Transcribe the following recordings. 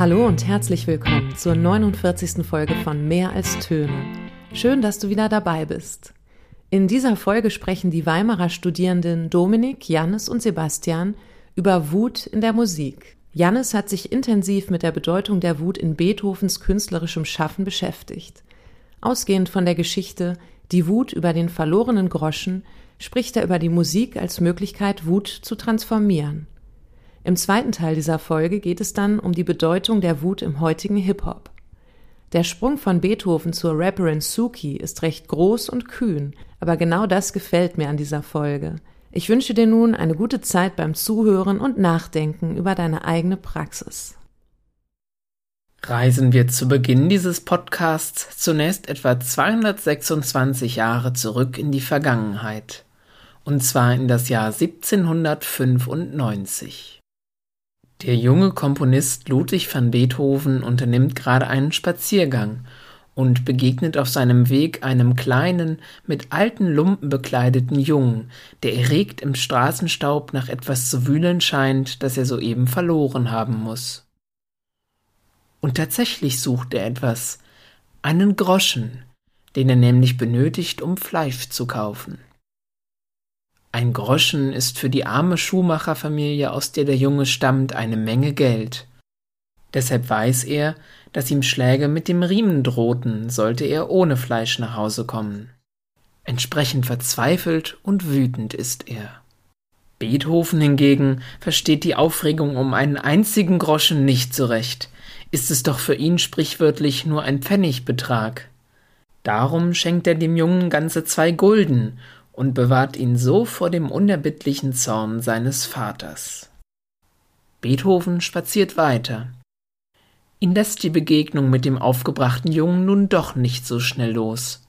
Hallo und herzlich willkommen zur 49. Folge von Mehr als Töne. Schön, dass du wieder dabei bist. In dieser Folge sprechen die Weimarer Studierenden Dominik, Jannis und Sebastian über Wut in der Musik. Jannis hat sich intensiv mit der Bedeutung der Wut in Beethovens künstlerischem Schaffen beschäftigt. Ausgehend von der Geschichte Die Wut über den verlorenen Groschen spricht er über die Musik als Möglichkeit, Wut zu transformieren. Im zweiten Teil dieser Folge geht es dann um die Bedeutung der Wut im heutigen Hip-Hop. Der Sprung von Beethoven zur Rapperin Suki ist recht groß und kühn, aber genau das gefällt mir an dieser Folge. Ich wünsche dir nun eine gute Zeit beim Zuhören und Nachdenken über deine eigene Praxis. Reisen wir zu Beginn dieses Podcasts zunächst etwa 226 Jahre zurück in die Vergangenheit, und zwar in das Jahr 1795. Der junge Komponist Ludwig van Beethoven unternimmt gerade einen Spaziergang und begegnet auf seinem Weg einem kleinen, mit alten Lumpen bekleideten Jungen, der erregt im Straßenstaub nach etwas zu wühlen scheint, das er soeben verloren haben muss. Und tatsächlich sucht er etwas, einen Groschen, den er nämlich benötigt, um Fleisch zu kaufen. Ein Groschen ist für die arme Schuhmacherfamilie, aus der der Junge stammt, eine Menge Geld. Deshalb weiß er, dass ihm Schläge mit dem Riemen drohten, sollte er ohne Fleisch nach Hause kommen. Entsprechend verzweifelt und wütend ist er. Beethoven hingegen versteht die Aufregung um einen einzigen Groschen nicht so recht, ist es doch für ihn sprichwörtlich nur ein Pfennigbetrag. Darum schenkt er dem Jungen ganze zwei Gulden und bewahrt ihn so vor dem unerbittlichen Zorn seines Vaters. Beethoven spaziert weiter. Ihn lässt die Begegnung mit dem aufgebrachten Jungen nun doch nicht so schnell los.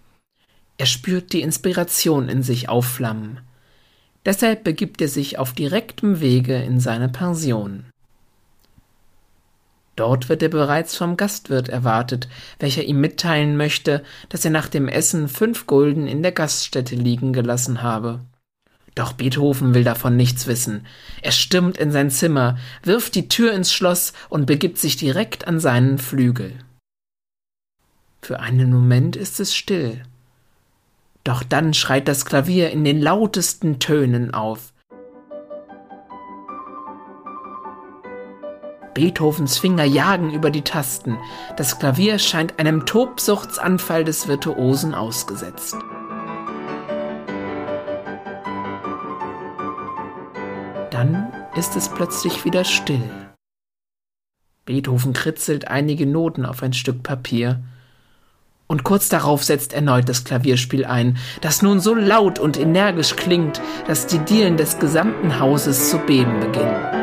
Er spürt die Inspiration in sich aufflammen. Deshalb begibt er sich auf direktem Wege in seine Pension. Dort wird er bereits vom Gastwirt erwartet, welcher ihm mitteilen möchte, dass er nach dem Essen fünf Gulden in der Gaststätte liegen gelassen habe. Doch Beethoven will davon nichts wissen. Er stürmt in sein Zimmer, wirft die Tür ins Schloss und begibt sich direkt an seinen Flügel. Für einen Moment ist es still. Doch dann schreit das Klavier in den lautesten Tönen auf. Beethovens Finger jagen über die Tasten. Das Klavier scheint einem Tobsuchtsanfall des Virtuosen ausgesetzt. Dann ist es plötzlich wieder still. Beethoven kritzelt einige Noten auf ein Stück Papier. Und kurz darauf setzt erneut das Klavierspiel ein, das nun so laut und energisch klingt, dass die Dielen des gesamten Hauses zu beben beginnen.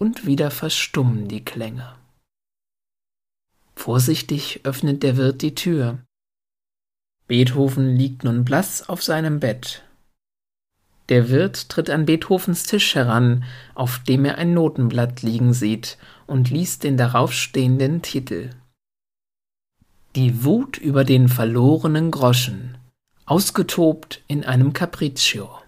Und wieder verstummen die Klänge. Vorsichtig öffnet der Wirt die Tür. Beethoven liegt nun blass auf seinem Bett. Der Wirt tritt an Beethovens Tisch heran, auf dem er ein Notenblatt liegen sieht, und liest den daraufstehenden Titel. Die Wut über den verlorenen Groschen, ausgetobt in einem Capriccio.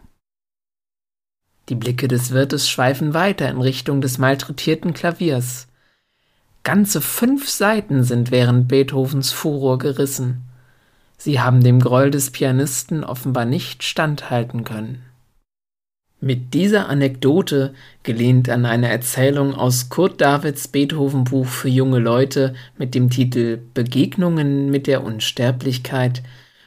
Die Blicke des Wirtes schweifen weiter in Richtung des malträtierten Klaviers. Ganze fünf Seiten sind während Beethovens Furor gerissen. Sie haben dem Groll des Pianisten offenbar nicht standhalten können. Mit dieser Anekdote, gelehnt an eine Erzählung aus Kurt Davids Beethoven Buch für junge Leute mit dem Titel Begegnungen mit der Unsterblichkeit,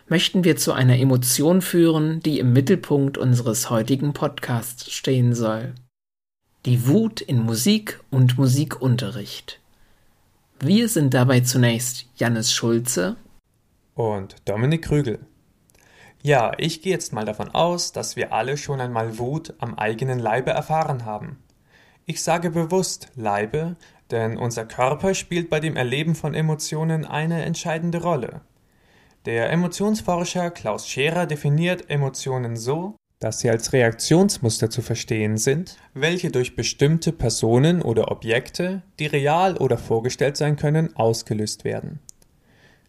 möchten wir zu einer Emotion führen, die im Mittelpunkt unseres heutigen Podcasts stehen soll. Die Wut in Musik und Musikunterricht. Wir sind dabei zunächst Jannis Schulze und Dominik Krügel. Ja, ich gehe jetzt mal davon aus, dass wir alle schon einmal Wut am eigenen Leibe erfahren haben. Ich sage bewusst Leibe, denn unser Körper spielt bei dem Erleben von Emotionen eine entscheidende Rolle. Der Emotionsforscher Klaus Scherer definiert Emotionen so, dass sie als Reaktionsmuster zu verstehen sind, welche durch bestimmte Personen oder Objekte, die real oder vorgestellt sein können, ausgelöst werden.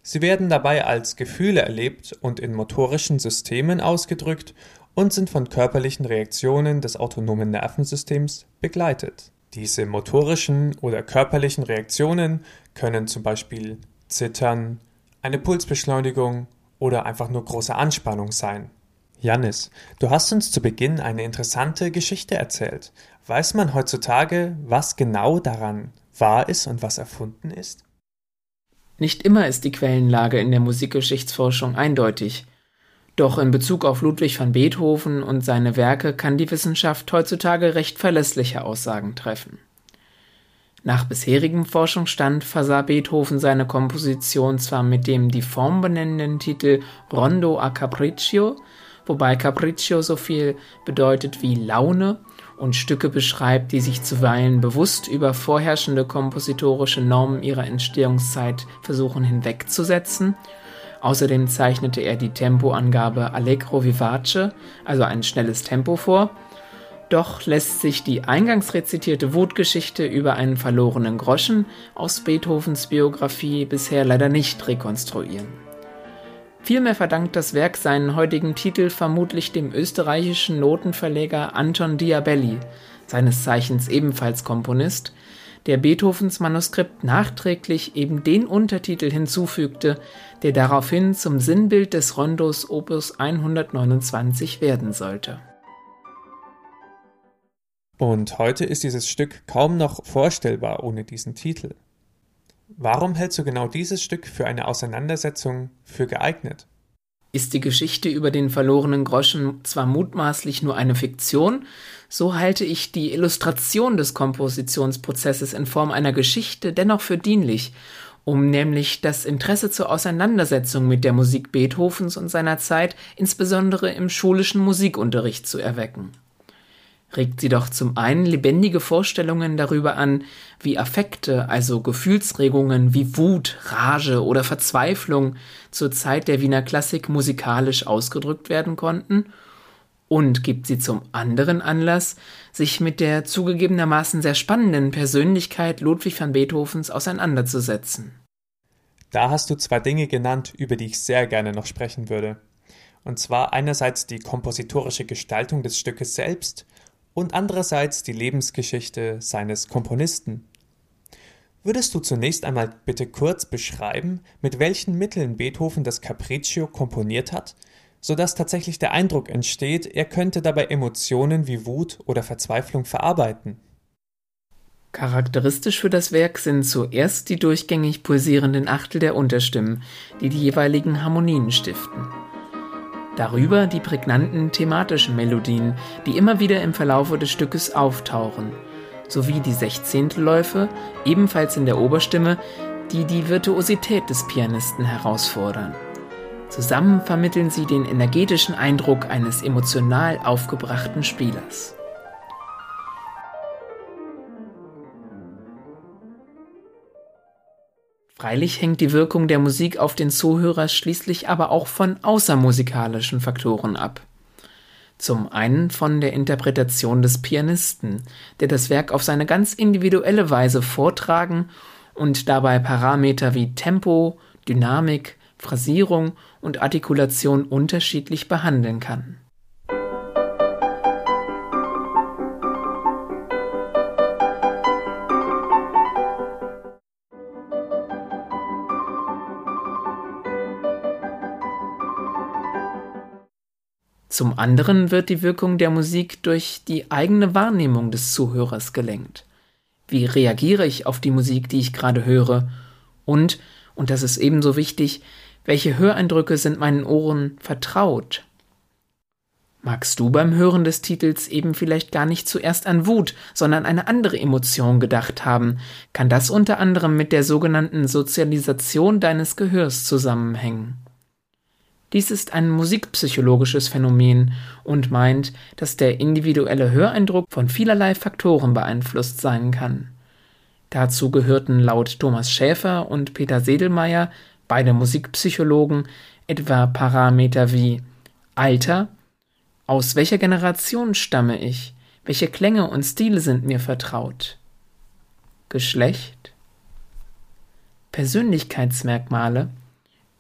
Sie werden dabei als Gefühle erlebt und in motorischen Systemen ausgedrückt und sind von körperlichen Reaktionen des autonomen Nervensystems begleitet. Diese motorischen oder körperlichen Reaktionen können zum Beispiel Zittern, eine Pulsbeschleunigung oder einfach nur große Anspannung sein. Janis, du hast uns zu Beginn eine interessante Geschichte erzählt. Weiß man heutzutage, was genau daran wahr ist und was erfunden ist? Nicht immer ist die Quellenlage in der Musikgeschichtsforschung eindeutig. Doch in Bezug auf Ludwig van Beethoven und seine Werke kann die Wissenschaft heutzutage recht verlässliche Aussagen treffen. Nach bisherigem Forschungsstand versah Beethoven seine Komposition zwar mit dem die Form benennenden Titel Rondo a Capriccio, wobei Capriccio so viel bedeutet wie Laune und Stücke beschreibt, die sich zuweilen bewusst über vorherrschende kompositorische Normen ihrer Entstehungszeit versuchen hinwegzusetzen. Außerdem zeichnete er die Tempoangabe Allegro vivace, also ein schnelles Tempo vor. Doch lässt sich die eingangs rezitierte Wutgeschichte über einen verlorenen Groschen aus Beethovens Biografie bisher leider nicht rekonstruieren. Vielmehr verdankt das Werk seinen heutigen Titel vermutlich dem österreichischen Notenverleger Anton Diabelli, seines Zeichens ebenfalls Komponist, der Beethovens Manuskript nachträglich eben den Untertitel hinzufügte, der daraufhin zum Sinnbild des Rondos Opus 129 werden sollte. Und heute ist dieses Stück kaum noch vorstellbar ohne diesen Titel. Warum hältst du genau dieses Stück für eine Auseinandersetzung für geeignet? Ist die Geschichte über den verlorenen Groschen zwar mutmaßlich nur eine Fiktion, so halte ich die Illustration des Kompositionsprozesses in Form einer Geschichte dennoch für dienlich, um nämlich das Interesse zur Auseinandersetzung mit der Musik Beethovens und seiner Zeit insbesondere im schulischen Musikunterricht zu erwecken regt sie doch zum einen lebendige Vorstellungen darüber an, wie Affekte, also Gefühlsregungen wie Wut, Rage oder Verzweiflung zur Zeit der Wiener Klassik musikalisch ausgedrückt werden konnten, und gibt sie zum anderen Anlass, sich mit der zugegebenermaßen sehr spannenden Persönlichkeit Ludwig van Beethovens auseinanderzusetzen. Da hast du zwei Dinge genannt, über die ich sehr gerne noch sprechen würde. Und zwar einerseits die kompositorische Gestaltung des Stückes selbst und andererseits die Lebensgeschichte seines Komponisten. Würdest du zunächst einmal bitte kurz beschreiben, mit welchen Mitteln Beethoven das Capriccio komponiert hat, sodass tatsächlich der Eindruck entsteht, er könnte dabei Emotionen wie Wut oder Verzweiflung verarbeiten? Charakteristisch für das Werk sind zuerst die durchgängig pulsierenden Achtel der Unterstimmen, die die jeweiligen Harmonien stiften. Darüber die prägnanten thematischen Melodien, die immer wieder im Verlaufe des Stückes auftauchen, sowie die Sechzehntelläufe, ebenfalls in der Oberstimme, die die Virtuosität des Pianisten herausfordern. Zusammen vermitteln sie den energetischen Eindruck eines emotional aufgebrachten Spielers. Freilich hängt die Wirkung der Musik auf den Zuhörer schließlich aber auch von außermusikalischen Faktoren ab. Zum einen von der Interpretation des Pianisten, der das Werk auf seine ganz individuelle Weise vortragen und dabei Parameter wie Tempo, Dynamik, Phrasierung und Artikulation unterschiedlich behandeln kann. Zum anderen wird die Wirkung der Musik durch die eigene Wahrnehmung des Zuhörers gelenkt. Wie reagiere ich auf die Musik, die ich gerade höre? Und, und das ist ebenso wichtig, welche Höreindrücke sind meinen Ohren vertraut? Magst du beim Hören des Titels eben vielleicht gar nicht zuerst an Wut, sondern eine andere Emotion gedacht haben, kann das unter anderem mit der sogenannten Sozialisation deines Gehörs zusammenhängen. Dies ist ein musikpsychologisches Phänomen und meint, dass der individuelle Höreindruck von vielerlei Faktoren beeinflusst sein kann. Dazu gehörten laut Thomas Schäfer und Peter Sedelmeier, beide Musikpsychologen, etwa Parameter wie Alter, aus welcher Generation stamme ich, welche Klänge und Stile sind mir vertraut, Geschlecht, Persönlichkeitsmerkmale,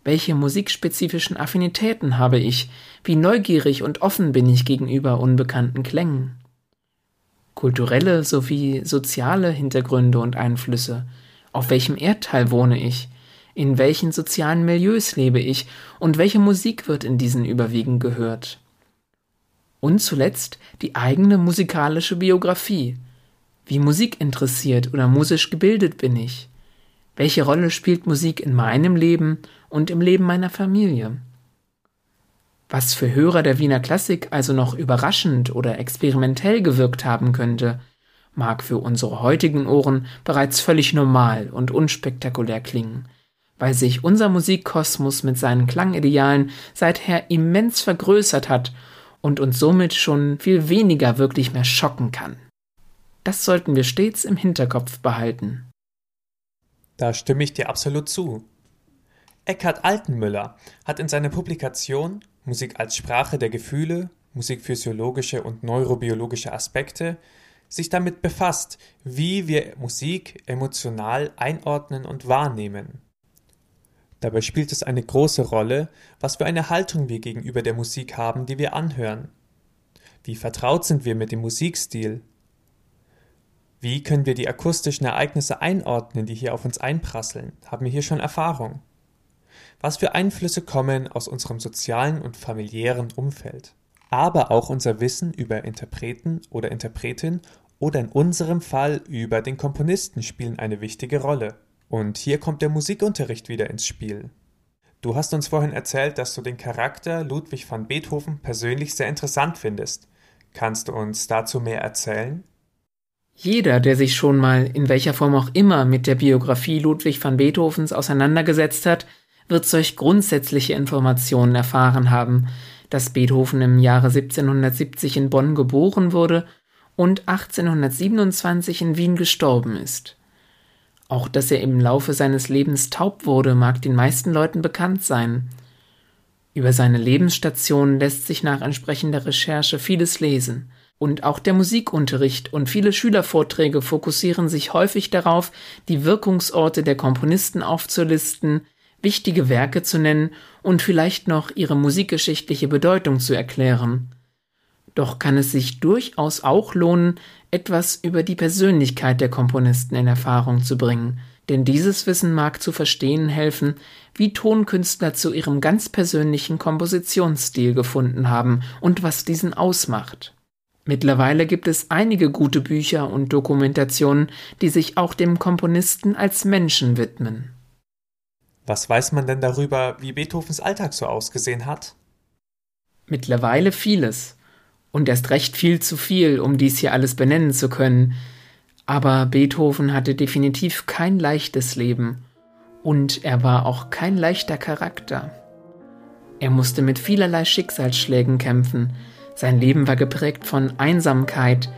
welche musikspezifischen Affinitäten habe ich, wie neugierig und offen bin ich gegenüber unbekannten Klängen, kulturelle sowie soziale Hintergründe und Einflüsse, auf welchem Erdteil wohne ich, in welchen sozialen Milieus lebe ich und welche Musik wird in diesen überwiegend gehört. Und zuletzt die eigene musikalische Biografie. Wie musikinteressiert oder musisch gebildet bin ich? Welche Rolle spielt Musik in meinem Leben und im Leben meiner Familie? Was für Hörer der Wiener Klassik also noch überraschend oder experimentell gewirkt haben könnte, mag für unsere heutigen Ohren bereits völlig normal und unspektakulär klingen, weil sich unser Musikkosmos mit seinen Klangidealen seither immens vergrößert hat und uns somit schon viel weniger wirklich mehr schocken kann. Das sollten wir stets im Hinterkopf behalten. Da stimme ich dir absolut zu. Eckhard Altenmüller hat in seiner Publikation Musik als Sprache der Gefühle, musikphysiologische und neurobiologische Aspekte sich damit befasst, wie wir Musik emotional einordnen und wahrnehmen. Dabei spielt es eine große Rolle, was für eine Haltung wir gegenüber der Musik haben, die wir anhören. Wie vertraut sind wir mit dem Musikstil? Wie können wir die akustischen Ereignisse einordnen, die hier auf uns einprasseln? Haben wir hier schon Erfahrung? Was für Einflüsse kommen aus unserem sozialen und familiären Umfeld? Aber auch unser Wissen über Interpreten oder Interpretin oder in unserem Fall über den Komponisten spielen eine wichtige Rolle. Und hier kommt der Musikunterricht wieder ins Spiel. Du hast uns vorhin erzählt, dass du den Charakter Ludwig van Beethoven persönlich sehr interessant findest. Kannst du uns dazu mehr erzählen? Jeder, der sich schon mal in welcher Form auch immer mit der Biografie Ludwig van Beethovens auseinandergesetzt hat, wird solch grundsätzliche Informationen erfahren haben, dass Beethoven im Jahre 1770 in Bonn geboren wurde und 1827 in Wien gestorben ist. Auch dass er im Laufe seines Lebens taub wurde, mag den meisten Leuten bekannt sein. Über seine Lebensstation lässt sich nach entsprechender Recherche vieles lesen. Und auch der Musikunterricht und viele Schülervorträge fokussieren sich häufig darauf, die Wirkungsorte der Komponisten aufzulisten, wichtige Werke zu nennen und vielleicht noch ihre musikgeschichtliche Bedeutung zu erklären. Doch kann es sich durchaus auch lohnen, etwas über die Persönlichkeit der Komponisten in Erfahrung zu bringen, denn dieses Wissen mag zu verstehen helfen, wie Tonkünstler zu ihrem ganz persönlichen Kompositionsstil gefunden haben und was diesen ausmacht. Mittlerweile gibt es einige gute Bücher und Dokumentationen, die sich auch dem Komponisten als Menschen widmen. Was weiß man denn darüber, wie Beethovens Alltag so ausgesehen hat? Mittlerweile vieles und erst recht viel zu viel, um dies hier alles benennen zu können. Aber Beethoven hatte definitiv kein leichtes Leben und er war auch kein leichter Charakter. Er musste mit vielerlei Schicksalsschlägen kämpfen, sein Leben war geprägt von Einsamkeit,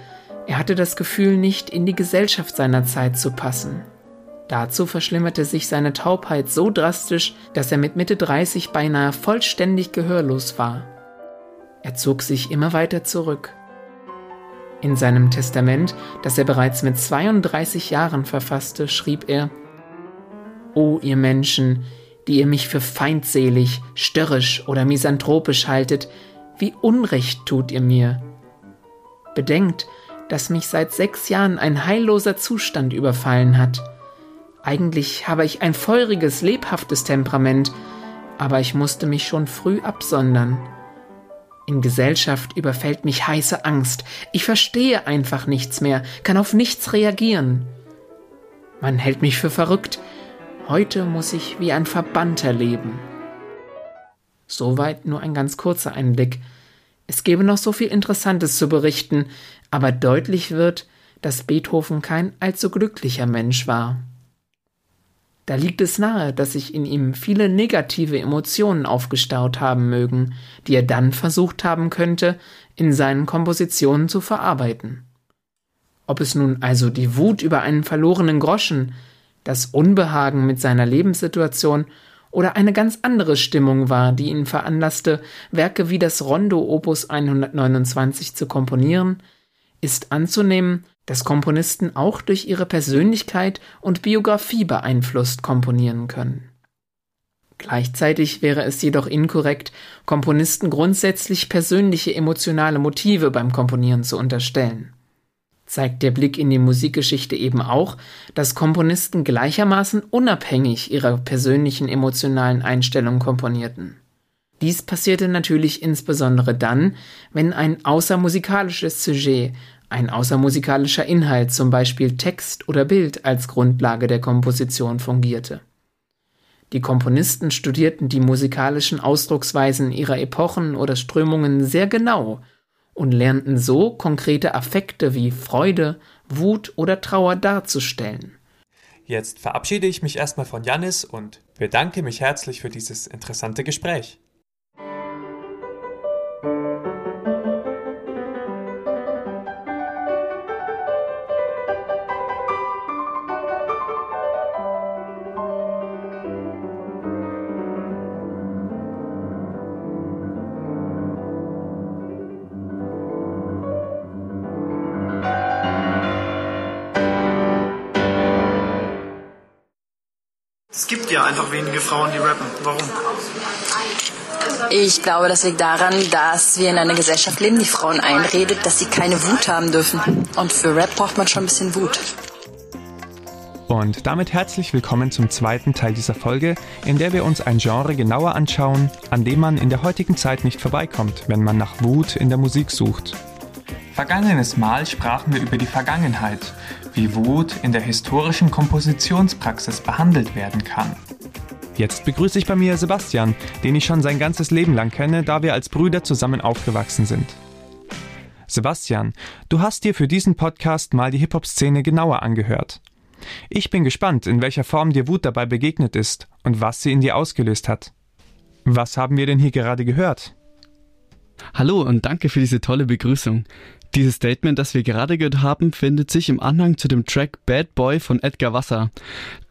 er hatte das Gefühl, nicht in die Gesellschaft seiner Zeit zu passen. Dazu verschlimmerte sich seine Taubheit so drastisch, dass er mit Mitte 30 beinahe vollständig gehörlos war. Er zog sich immer weiter zurück. In seinem Testament, das er bereits mit 32 Jahren verfasste, schrieb er O ihr Menschen, die ihr mich für feindselig, störrisch oder misanthropisch haltet, wie Unrecht tut ihr mir. Bedenkt, dass mich seit sechs Jahren ein heilloser Zustand überfallen hat. Eigentlich habe ich ein feuriges, lebhaftes Temperament, aber ich musste mich schon früh absondern. In Gesellschaft überfällt mich heiße Angst. Ich verstehe einfach nichts mehr, kann auf nichts reagieren. Man hält mich für verrückt. Heute muss ich wie ein Verbannter leben. Soweit nur ein ganz kurzer Einblick. Es gäbe noch so viel Interessantes zu berichten, aber deutlich wird, dass Beethoven kein allzu glücklicher Mensch war. Da liegt es nahe, dass sich in ihm viele negative Emotionen aufgestaut haben mögen, die er dann versucht haben könnte, in seinen Kompositionen zu verarbeiten. Ob es nun also die Wut über einen verlorenen Groschen, das Unbehagen mit seiner Lebenssituation oder eine ganz andere Stimmung war, die ihn veranlasste, Werke wie das Rondo Opus 129 zu komponieren, ist anzunehmen, dass Komponisten auch durch ihre Persönlichkeit und Biografie beeinflusst komponieren können. Gleichzeitig wäre es jedoch inkorrekt, Komponisten grundsätzlich persönliche emotionale Motive beim Komponieren zu unterstellen. Zeigt der Blick in die Musikgeschichte eben auch, dass Komponisten gleichermaßen unabhängig ihrer persönlichen emotionalen Einstellungen komponierten. Dies passierte natürlich insbesondere dann, wenn ein außermusikalisches Sujet ein außermusikalischer Inhalt, zum Beispiel Text oder Bild, als Grundlage der Komposition fungierte. Die Komponisten studierten die musikalischen Ausdrucksweisen ihrer Epochen oder Strömungen sehr genau und lernten so konkrete Affekte wie Freude, Wut oder Trauer darzustellen. Jetzt verabschiede ich mich erstmal von Jannis und bedanke mich herzlich für dieses interessante Gespräch. Ja einfach wenige Frauen, die rappen. Warum? Ich glaube, das liegt daran, dass wir in einer Gesellschaft leben, die Frauen einredet, dass sie keine Wut haben dürfen. Und für Rap braucht man schon ein bisschen Wut. Und damit herzlich willkommen zum zweiten Teil dieser Folge, in der wir uns ein Genre genauer anschauen, an dem man in der heutigen Zeit nicht vorbeikommt, wenn man nach Wut in der Musik sucht. Vergangenes Mal sprachen wir über die Vergangenheit, wie Wut in der historischen Kompositionspraxis behandelt werden kann. Jetzt begrüße ich bei mir Sebastian, den ich schon sein ganzes Leben lang kenne, da wir als Brüder zusammen aufgewachsen sind. Sebastian, du hast dir für diesen Podcast mal die Hip-Hop-Szene genauer angehört. Ich bin gespannt, in welcher Form dir Wut dabei begegnet ist und was sie in dir ausgelöst hat. Was haben wir denn hier gerade gehört? Hallo und danke für diese tolle Begrüßung. Dieses Statement, das wir gerade gehört haben, findet sich im Anhang zu dem Track Bad Boy von Edgar Wasser.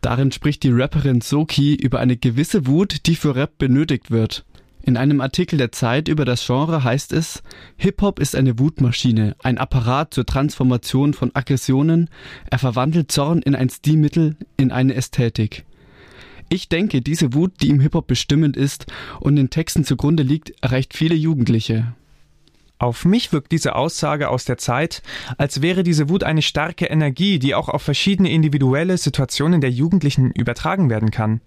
Darin spricht die Rapperin Soki über eine gewisse Wut, die für Rap benötigt wird. In einem Artikel der Zeit über das Genre heißt es, Hip-Hop ist eine Wutmaschine, ein Apparat zur Transformation von Aggressionen, er verwandelt Zorn in ein Stilmittel, in eine Ästhetik. Ich denke, diese Wut, die im Hip-Hop bestimmend ist und den Texten zugrunde liegt, erreicht viele Jugendliche. Auf mich wirkt diese Aussage aus der Zeit, als wäre diese Wut eine starke Energie, die auch auf verschiedene individuelle Situationen der Jugendlichen übertragen werden kann.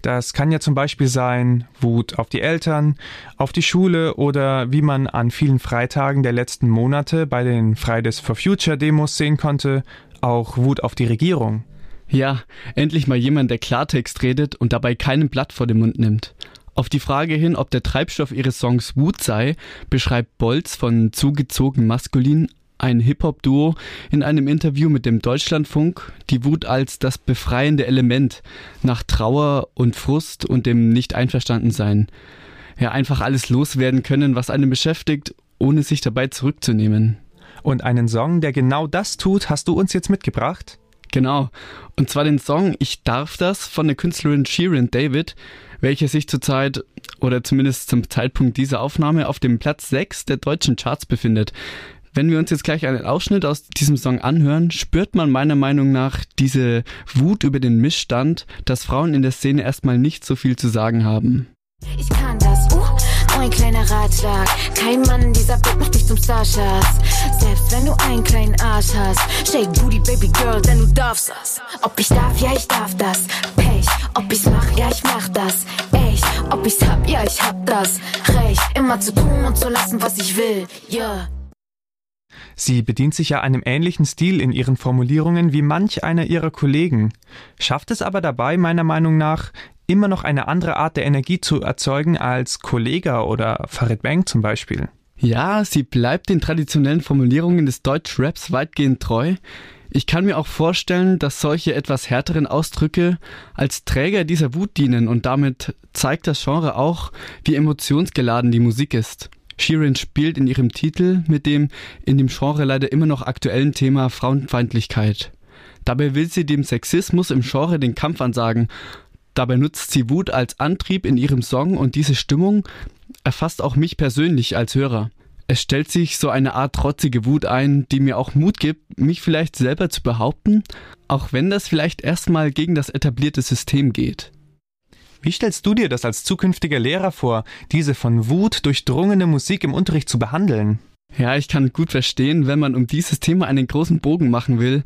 Das kann ja zum Beispiel sein Wut auf die Eltern, auf die Schule oder wie man an vielen Freitagen der letzten Monate bei den Fridays for Future Demos sehen konnte, auch Wut auf die Regierung. Ja, endlich mal jemand, der Klartext redet und dabei keinen Blatt vor den Mund nimmt. Auf die Frage hin, ob der Treibstoff ihres Songs Wut sei, beschreibt Bolz von Zugezogen Maskulin, ein Hip-Hop-Duo, in einem Interview mit dem Deutschlandfunk die Wut als das befreiende Element nach Trauer und Frust und dem Nicht-Einverstandensein. Ja, einfach alles loswerden können, was einen beschäftigt, ohne sich dabei zurückzunehmen. Und einen Song, der genau das tut, hast du uns jetzt mitgebracht? Genau. Und zwar den Song Ich darf das von der Künstlerin Sheeran David, welche sich zurzeit oder zumindest zum Zeitpunkt dieser Aufnahme auf dem Platz 6 der deutschen Charts befindet. Wenn wir uns jetzt gleich einen Ausschnitt aus diesem Song anhören, spürt man meiner Meinung nach diese Wut über den Missstand, dass Frauen in der Szene erstmal nicht so viel zu sagen haben. Ich kann das, uh, ein kleiner Ratschlag. Kein Mann dieser Welt macht dich zum Starschatz. Selbst wenn du einen kleinen Arsch hast. Shake Booty, Baby Girl, denn du darfst das. Ob ich darf, ja, ich darf das. Pech, ob ich's mach, ja, ich mach das. Echt, ob ich's hab, ja, ich hab das. Recht, immer zu tun und zu lassen, was ich will. Yeah. Sie bedient sich ja einem ähnlichen Stil in ihren Formulierungen wie manch einer ihrer Kollegen, schafft es aber dabei meiner Meinung nach immer noch eine andere Art der Energie zu erzeugen als Kollega oder Farid Bang zum Beispiel. Ja, sie bleibt den traditionellen Formulierungen des Deutschraps weitgehend treu. Ich kann mir auch vorstellen, dass solche etwas härteren Ausdrücke als Träger dieser Wut dienen und damit zeigt das Genre auch, wie emotionsgeladen die Musik ist. Sheeran spielt in ihrem Titel mit dem in dem Genre leider immer noch aktuellen Thema Frauenfeindlichkeit. Dabei will sie dem Sexismus im Genre den Kampf ansagen Dabei nutzt sie Wut als Antrieb in ihrem Song und diese Stimmung erfasst auch mich persönlich als Hörer. Es stellt sich so eine Art trotzige Wut ein, die mir auch Mut gibt, mich vielleicht selber zu behaupten, auch wenn das vielleicht erstmal gegen das etablierte System geht. Wie stellst du dir das als zukünftiger Lehrer vor, diese von Wut durchdrungene Musik im Unterricht zu behandeln? Ja, ich kann gut verstehen, wenn man um dieses Thema einen großen Bogen machen will,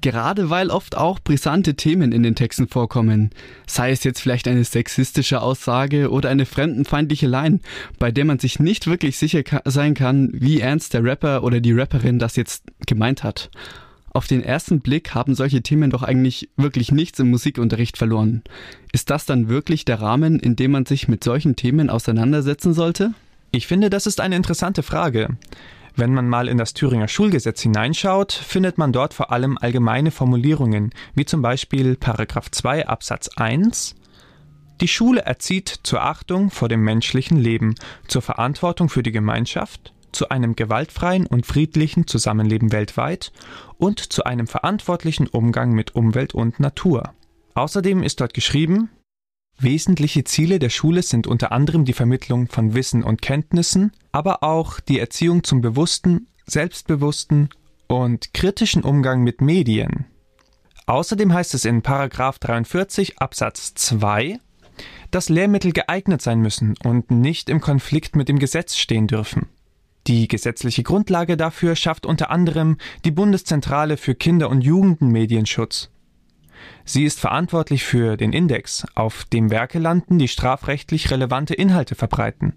gerade weil oft auch brisante Themen in den Texten vorkommen. Sei es jetzt vielleicht eine sexistische Aussage oder eine fremdenfeindliche Line, bei der man sich nicht wirklich sicher sein kann, wie ernst der Rapper oder die Rapperin das jetzt gemeint hat. Auf den ersten Blick haben solche Themen doch eigentlich wirklich nichts im Musikunterricht verloren. Ist das dann wirklich der Rahmen, in dem man sich mit solchen Themen auseinandersetzen sollte? Ich finde, das ist eine interessante Frage. Wenn man mal in das Thüringer Schulgesetz hineinschaut, findet man dort vor allem allgemeine Formulierungen, wie zum Beispiel Paragraph 2 Absatz 1 Die Schule erzieht zur Achtung vor dem menschlichen Leben, zur Verantwortung für die Gemeinschaft, zu einem gewaltfreien und friedlichen Zusammenleben weltweit und zu einem verantwortlichen Umgang mit Umwelt und Natur. Außerdem ist dort geschrieben, Wesentliche Ziele der Schule sind unter anderem die Vermittlung von Wissen und Kenntnissen, aber auch die Erziehung zum bewussten, selbstbewussten und kritischen Umgang mit Medien. Außerdem heißt es in 43 Absatz 2, dass Lehrmittel geeignet sein müssen und nicht im Konflikt mit dem Gesetz stehen dürfen. Die gesetzliche Grundlage dafür schafft unter anderem die Bundeszentrale für Kinder- und Jugendmedienschutz. Sie ist verantwortlich für den Index, auf dem Werke landen, die strafrechtlich relevante Inhalte verbreiten.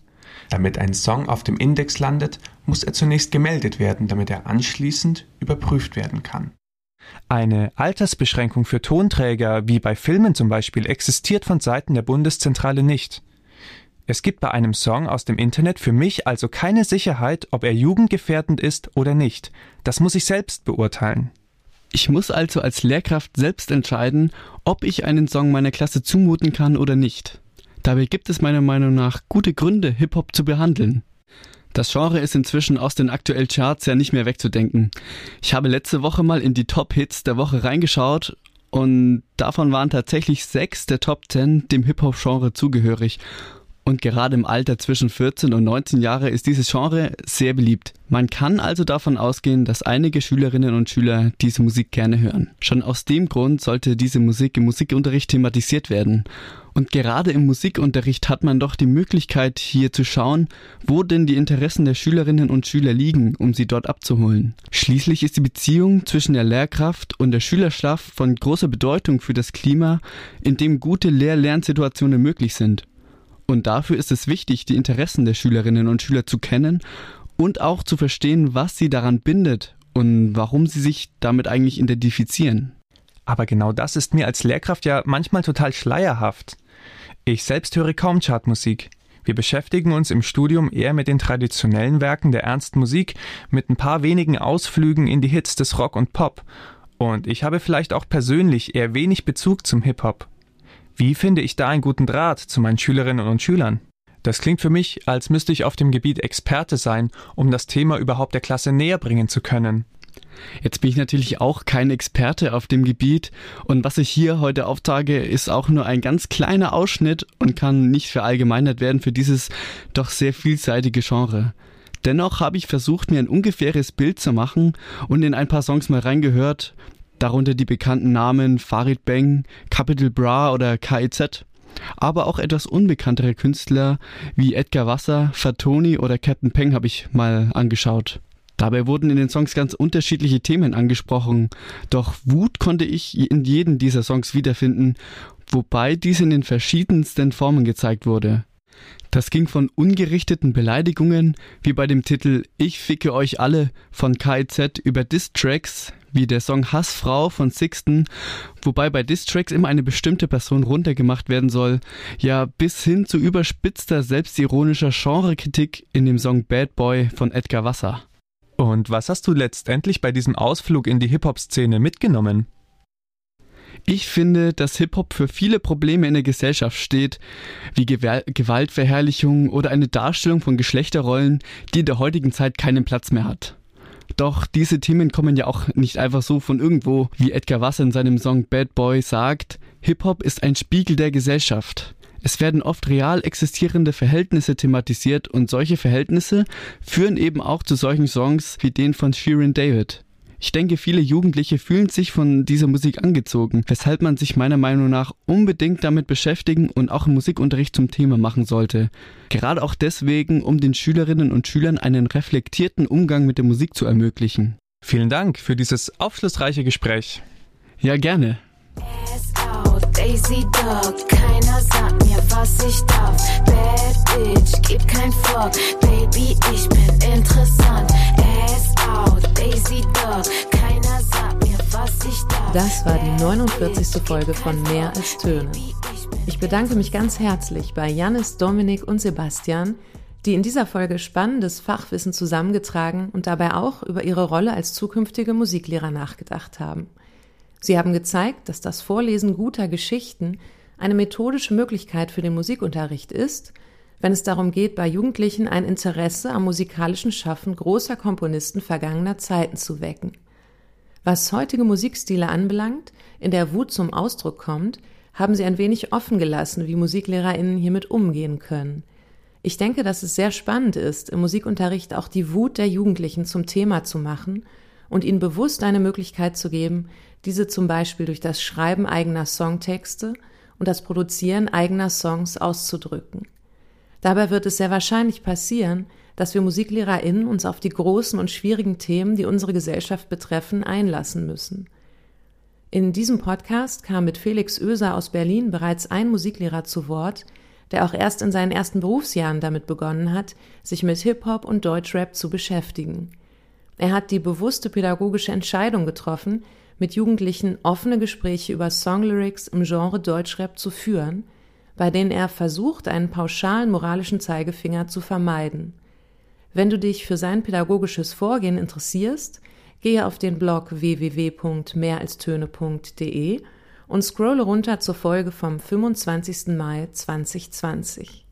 Damit ein Song auf dem Index landet, muss er zunächst gemeldet werden, damit er anschließend überprüft werden kann. Eine Altersbeschränkung für Tonträger, wie bei Filmen zum Beispiel, existiert von Seiten der Bundeszentrale nicht. Es gibt bei einem Song aus dem Internet für mich also keine Sicherheit, ob er jugendgefährdend ist oder nicht. Das muss ich selbst beurteilen. Ich muss also als Lehrkraft selbst entscheiden, ob ich einen Song meiner Klasse zumuten kann oder nicht. Dabei gibt es meiner Meinung nach gute Gründe, Hip-Hop zu behandeln. Das Genre ist inzwischen aus den aktuellen Charts ja nicht mehr wegzudenken. Ich habe letzte Woche mal in die Top-Hits der Woche reingeschaut und davon waren tatsächlich sechs der Top 10 dem Hip-Hop-Genre zugehörig. Und gerade im Alter zwischen 14 und 19 Jahre ist dieses Genre sehr beliebt. Man kann also davon ausgehen, dass einige Schülerinnen und Schüler diese Musik gerne hören. Schon aus dem Grund sollte diese Musik im Musikunterricht thematisiert werden. Und gerade im Musikunterricht hat man doch die Möglichkeit, hier zu schauen, wo denn die Interessen der Schülerinnen und Schüler liegen, um sie dort abzuholen. Schließlich ist die Beziehung zwischen der Lehrkraft und der Schülerschaft von großer Bedeutung für das Klima, in dem gute Lehr-Lernsituationen möglich sind. Und dafür ist es wichtig, die Interessen der Schülerinnen und Schüler zu kennen und auch zu verstehen, was sie daran bindet und warum sie sich damit eigentlich identifizieren. Aber genau das ist mir als Lehrkraft ja manchmal total schleierhaft. Ich selbst höre kaum Chartmusik. Wir beschäftigen uns im Studium eher mit den traditionellen Werken der ernsten Musik, mit ein paar wenigen Ausflügen in die Hits des Rock und Pop. Und ich habe vielleicht auch persönlich eher wenig Bezug zum Hip-Hop. Wie finde ich da einen guten Draht zu meinen Schülerinnen und Schülern? Das klingt für mich, als müsste ich auf dem Gebiet Experte sein, um das Thema überhaupt der Klasse näher bringen zu können. Jetzt bin ich natürlich auch kein Experte auf dem Gebiet und was ich hier heute auftrage, ist auch nur ein ganz kleiner Ausschnitt und kann nicht verallgemeinert werden für dieses doch sehr vielseitige Genre. Dennoch habe ich versucht, mir ein ungefähres Bild zu machen und in ein paar Songs mal reingehört, darunter die bekannten Namen Farid Bang, Capital Bra oder KIZ. Aber auch etwas unbekanntere Künstler wie Edgar Wasser, Fatoni oder Captain Peng habe ich mal angeschaut. Dabei wurden in den Songs ganz unterschiedliche Themen angesprochen, doch Wut konnte ich in jedem dieser Songs wiederfinden, wobei dies in den verschiedensten Formen gezeigt wurde. Das ging von ungerichteten Beleidigungen, wie bei dem Titel Ich ficke euch alle von KIZ über Diss-Tracks, wie der Song Hassfrau von Sixten, wobei bei Distracks immer eine bestimmte Person runtergemacht werden soll, ja bis hin zu überspitzter, selbstironischer Genrekritik in dem Song Bad Boy von Edgar Wasser. Und was hast du letztendlich bei diesem Ausflug in die Hip-Hop-Szene mitgenommen? Ich finde, dass Hip-Hop für viele Probleme in der Gesellschaft steht, wie Gewaltverherrlichung oder eine Darstellung von Geschlechterrollen, die in der heutigen Zeit keinen Platz mehr hat. Doch diese Themen kommen ja auch nicht einfach so von irgendwo, wie Edgar Wasser in seinem Song Bad Boy sagt, Hip-Hop ist ein Spiegel der Gesellschaft. Es werden oft real existierende Verhältnisse thematisiert und solche Verhältnisse führen eben auch zu solchen Songs wie den von Shirin David. Ich denke, viele Jugendliche fühlen sich von dieser Musik angezogen, weshalb man sich meiner Meinung nach unbedingt damit beschäftigen und auch im Musikunterricht zum Thema machen sollte. Gerade auch deswegen, um den Schülerinnen und Schülern einen reflektierten Umgang mit der Musik zu ermöglichen. Vielen Dank für dieses aufschlussreiche Gespräch. Ja, gerne. Daisy Dog, keiner sagt mir, was ich darf. Bad Bitch, gib kein Fuck, Baby, ich bin interessant. Ass out, Daisy Dog, keiner sagt mir, was ich darf. Das war die 49. Folge von Mehr als Töne. Ich bedanke mich ganz herzlich bei Janis, Dominik und Sebastian, die in dieser Folge spannendes Fachwissen zusammengetragen und dabei auch über ihre Rolle als zukünftige Musiklehrer nachgedacht haben. Sie haben gezeigt, dass das Vorlesen guter Geschichten eine methodische Möglichkeit für den Musikunterricht ist, wenn es darum geht, bei Jugendlichen ein Interesse am musikalischen Schaffen großer Komponisten vergangener Zeiten zu wecken. Was heutige Musikstile anbelangt, in der Wut zum Ausdruck kommt, haben sie ein wenig offen gelassen, wie MusiklehrerInnen hiermit umgehen können. Ich denke, dass es sehr spannend ist, im Musikunterricht auch die Wut der Jugendlichen zum Thema zu machen und ihnen bewusst eine Möglichkeit zu geben, diese zum Beispiel durch das Schreiben eigener Songtexte und das Produzieren eigener Songs auszudrücken. Dabei wird es sehr wahrscheinlich passieren, dass wir MusiklehrerInnen uns auf die großen und schwierigen Themen, die unsere Gesellschaft betreffen, einlassen müssen. In diesem Podcast kam mit Felix Oeser aus Berlin bereits ein Musiklehrer zu Wort, der auch erst in seinen ersten Berufsjahren damit begonnen hat, sich mit Hip-Hop und Deutschrap zu beschäftigen. Er hat die bewusste pädagogische Entscheidung getroffen, mit Jugendlichen offene Gespräche über Songlyrics im Genre Deutschrap zu führen, bei denen er versucht, einen pauschalen moralischen Zeigefinger zu vermeiden. Wenn du dich für sein pädagogisches Vorgehen interessierst, gehe auf den Blog www.mehralstöne.de und scrolle runter zur Folge vom 25. Mai 2020.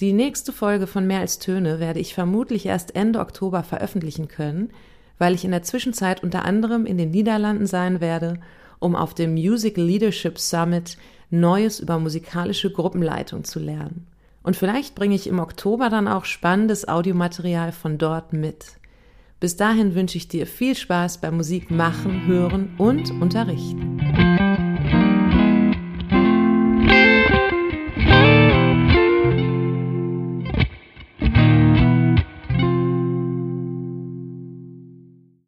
Die nächste Folge von Mehr als Töne werde ich vermutlich erst Ende Oktober veröffentlichen können, weil ich in der Zwischenzeit unter anderem in den Niederlanden sein werde, um auf dem Music Leadership Summit Neues über musikalische Gruppenleitung zu lernen. Und vielleicht bringe ich im Oktober dann auch spannendes Audiomaterial von dort mit. Bis dahin wünsche ich dir viel Spaß beim Musik machen, hören und unterrichten.